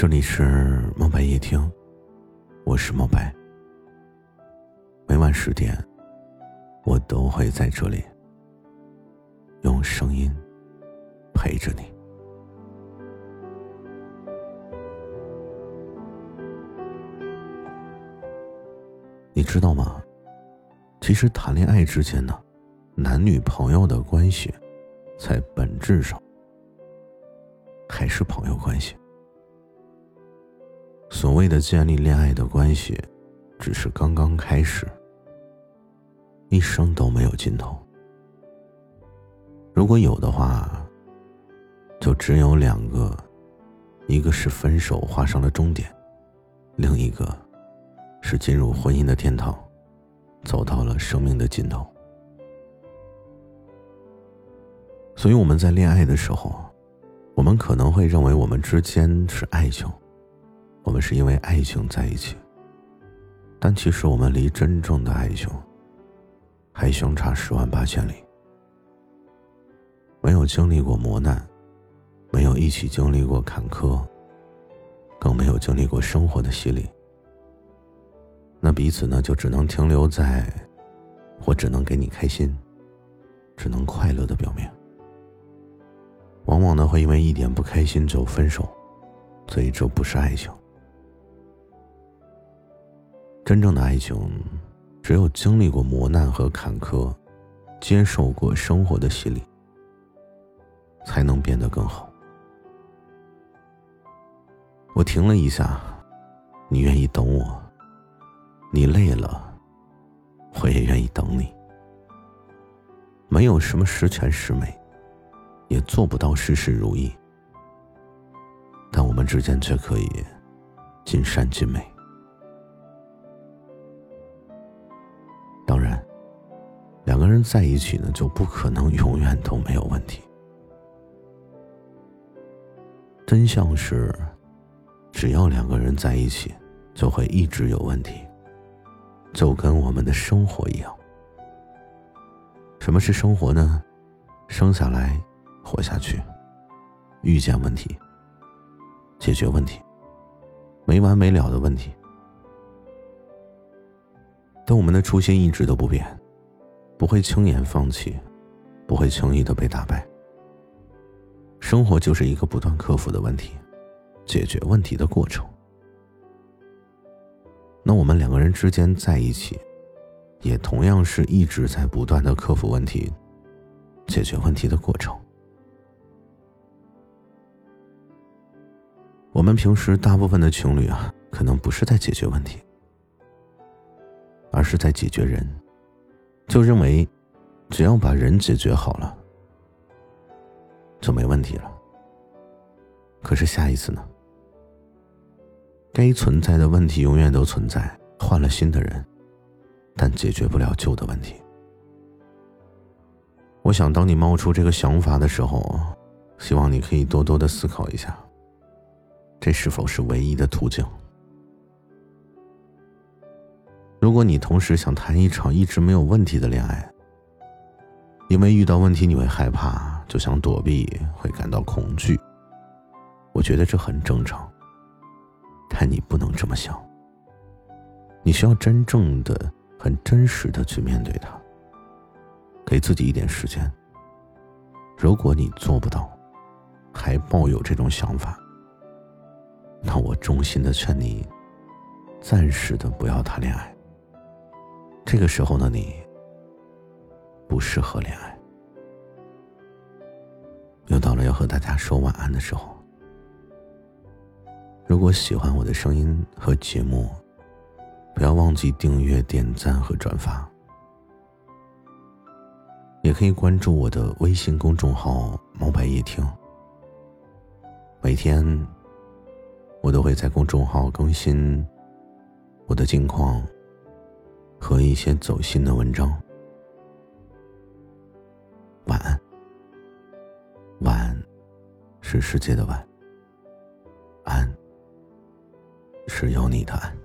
这里是猫白夜听，我是猫白。每晚十点，我都会在这里用声音陪着你。你知道吗？其实谈恋爱之间呢，男女朋友的关系，在本质上还是朋友关系。所谓的建立恋爱的关系，只是刚刚开始，一生都没有尽头。如果有的话，就只有两个，一个是分手画上了终点，另一个是进入婚姻的天堂，走到了生命的尽头。所以我们在恋爱的时候，我们可能会认为我们之间是爱情。我们是因为爱情在一起，但其实我们离真正的爱情还相差十万八千里。没有经历过磨难，没有一起经历过坎坷，更没有经历过生活的洗礼，那彼此呢就只能停留在“我只能给你开心，只能快乐”的表面。往往呢会因为一点不开心就分手，所以这不是爱情。真正的爱情，只有经历过磨难和坎坷，接受过生活的洗礼，才能变得更好。我停了一下，你愿意等我？你累了，我也愿意等你。没有什么十全十美，也做不到事事如意，但我们之间却可以尽善尽美。个人在一起呢，就不可能永远都没有问题。真相是，只要两个人在一起，就会一直有问题，就跟我们的生活一样。什么是生活呢？生下来，活下去，遇见问题，解决问题，没完没了的问题。但我们的初心一直都不变。不会轻言放弃，不会轻易的被打败。生活就是一个不断克服的问题，解决问题的过程。那我们两个人之间在一起，也同样是一直在不断的克服问题、解决问题的过程。我们平时大部分的情侣啊，可能不是在解决问题，而是在解决人。就认为，只要把人解决好了，就没问题了。可是下一次呢？该存在的问题永远都存在，换了新的人，但解决不了旧的问题。我想，当你冒出这个想法的时候，希望你可以多多的思考一下，这是否是唯一的途径。如果你同时想谈一场一直没有问题的恋爱，因为遇到问题你会害怕，就想躲避，会感到恐惧。我觉得这很正常，但你不能这么想。你需要真正的、很真实的去面对它，给自己一点时间。如果你做不到，还抱有这种想法，那我衷心的劝你，暂时的不要谈恋爱。这个时候的你不适合恋爱。又到了要和大家说晚安的时候。如果喜欢我的声音和节目，不要忘记订阅、点赞和转发。也可以关注我的微信公众号“毛白夜听”。每天我都会在公众号更新我的近况。和一些走心的文章。晚安。晚安，是世界的晚。安，是有你的安。